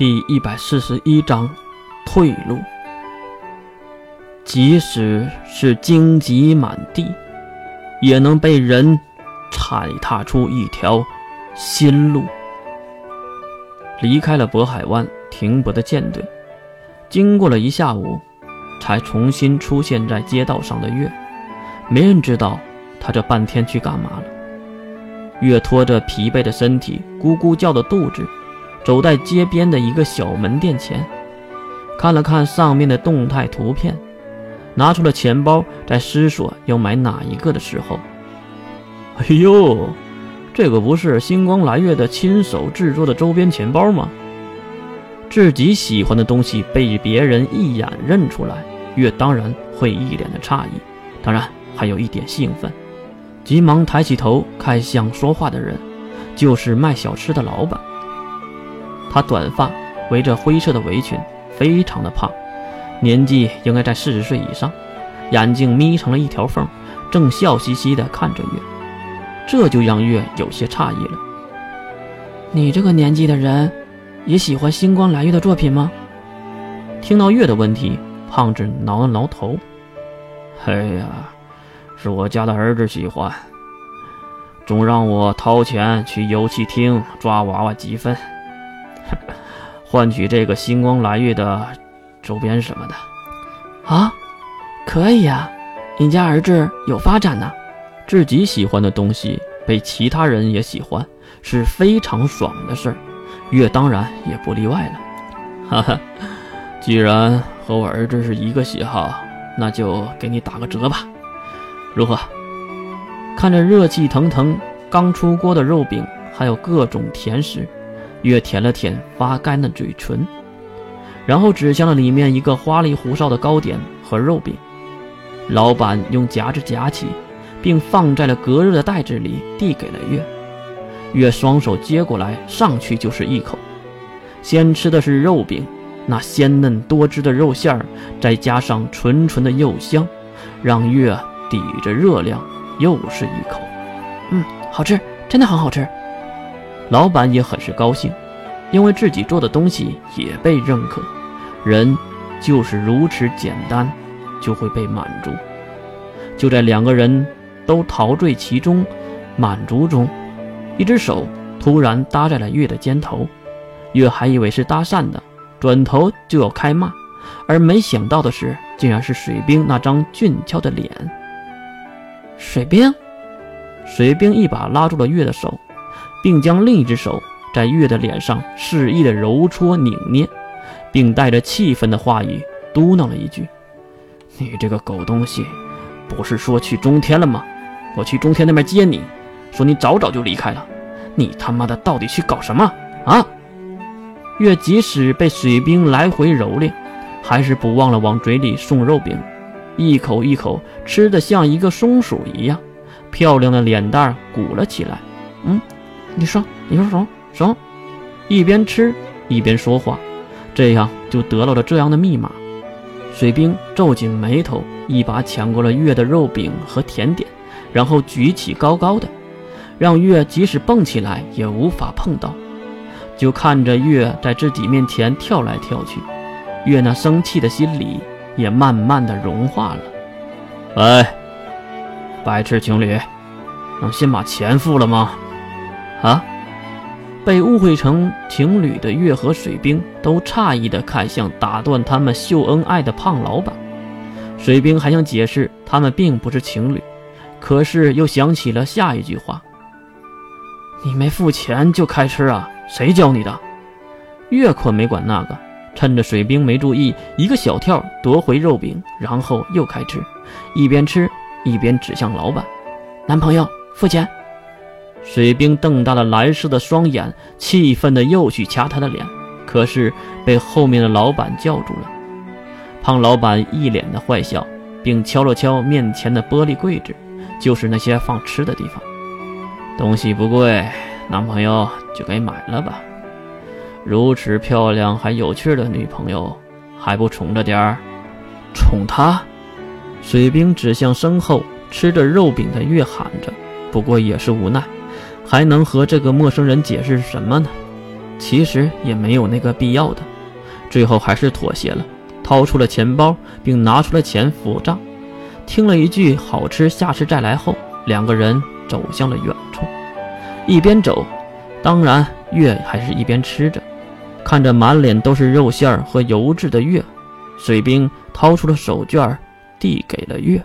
第一百四十一章退路。即使是荆棘满地，也能被人踩踏出一条新路。离开了渤海湾停泊的舰队，经过了一下午，才重新出现在街道上的月。没人知道他这半天去干嘛了。月拖着疲惫的身体，咕咕叫的肚子。走在街边的一个小门店前，看了看上面的动态图片，拿出了钱包，在思索要买哪一个的时候，哎呦，这个不是星光来月的亲手制作的周边钱包吗？自己喜欢的东西被别人一眼认出来，月当然会一脸的诧异，当然还有一点兴奋，急忙抬起头看向说话的人，就是卖小吃的老板。他短发，围着灰色的围裙，非常的胖，年纪应该在四十岁以上，眼睛眯成了一条缝，正笑嘻嘻地看着月，这就让月有些诧异了。你这个年纪的人，也喜欢星光蓝月的作品吗？听到月的问题，胖子挠了挠头。哎呀，是我家的儿子喜欢，总让我掏钱去游戏厅抓娃娃积分。换取这个星光来月的周边什么的，啊，可以呀，你家儿子有发展呢。自己喜欢的东西被其他人也喜欢，是非常爽的事儿。月当然也不例外了。哈哈，既然和我儿子是一个喜好，那就给你打个折吧，如何？看着热气腾腾、刚出锅的肉饼，还有各种甜食。月舔了舔发干的嘴唇，然后指向了里面一个花里胡哨的糕点和肉饼。老板用夹子夹起，并放在了隔热的袋子里，递给了月。月双手接过来，上去就是一口。先吃的是肉饼，那鲜嫩多汁的肉馅儿，再加上纯纯的肉香，让月抵着热量又是一口。嗯，好吃，真的很好吃。老板也很是高兴，因为自己做的东西也被认可。人就是如此简单，就会被满足。就在两个人都陶醉其中、满足中，一只手突然搭在了月的肩头。月还以为是搭讪的，转头就要开骂，而没想到的是，竟然是水兵那张俊俏的脸。水兵，水兵一把拉住了月的手。并将另一只手在月的脸上肆意的揉搓拧捏，并带着气愤的话语嘟囔了一句：“你这个狗东西，不是说去中天了吗？我去中天那边接你，说你早早就离开了，你他妈的到底去搞什么啊？”月即使被水兵来回蹂躏，还是不忘了往嘴里送肉饼，一口一口吃的像一个松鼠一样，漂亮的脸蛋鼓了起来。嗯。你说，你说什么？什么？一边吃一边说话，这样就得到了这样的密码。水兵皱紧眉头，一把抢过了月的肉饼和甜点，然后举起高高的，让月即使蹦起来也无法碰到。就看着月在自己面前跳来跳去，月那生气的心里也慢慢的融化了。哎，白痴情侣，能先把钱付了吗？啊！被误会成情侣的月和水兵都诧异地看向打断他们秀恩爱的胖老板。水兵还想解释他们并不是情侣，可是又想起了下一句话：“你没付钱就开吃啊？谁教你的？”月可没管那个，趁着水兵没注意，一个小跳夺回肉饼，然后又开吃，一边吃一边指向老板：“男朋友，付钱。”水兵瞪大了蓝色的双眼，气愤的又去掐他的脸，可是被后面的老板叫住了。胖老板一脸的坏笑，并敲了敲面前的玻璃柜子，就是那些放吃的地方。东西不贵，男朋友就给买了吧。如此漂亮还有趣的女朋友，还不宠着点儿？宠她？水兵指向身后吃着肉饼的月，喊着，不过也是无奈。还能和这个陌生人解释什么呢？其实也没有那个必要的，最后还是妥协了，掏出了钱包，并拿出了钱付账。听了一句“好吃，下次再来”后，两个人走向了远处。一边走，当然月还是一边吃着，看着满脸都是肉馅儿和油渍的月，水兵掏出了手绢，递给了月。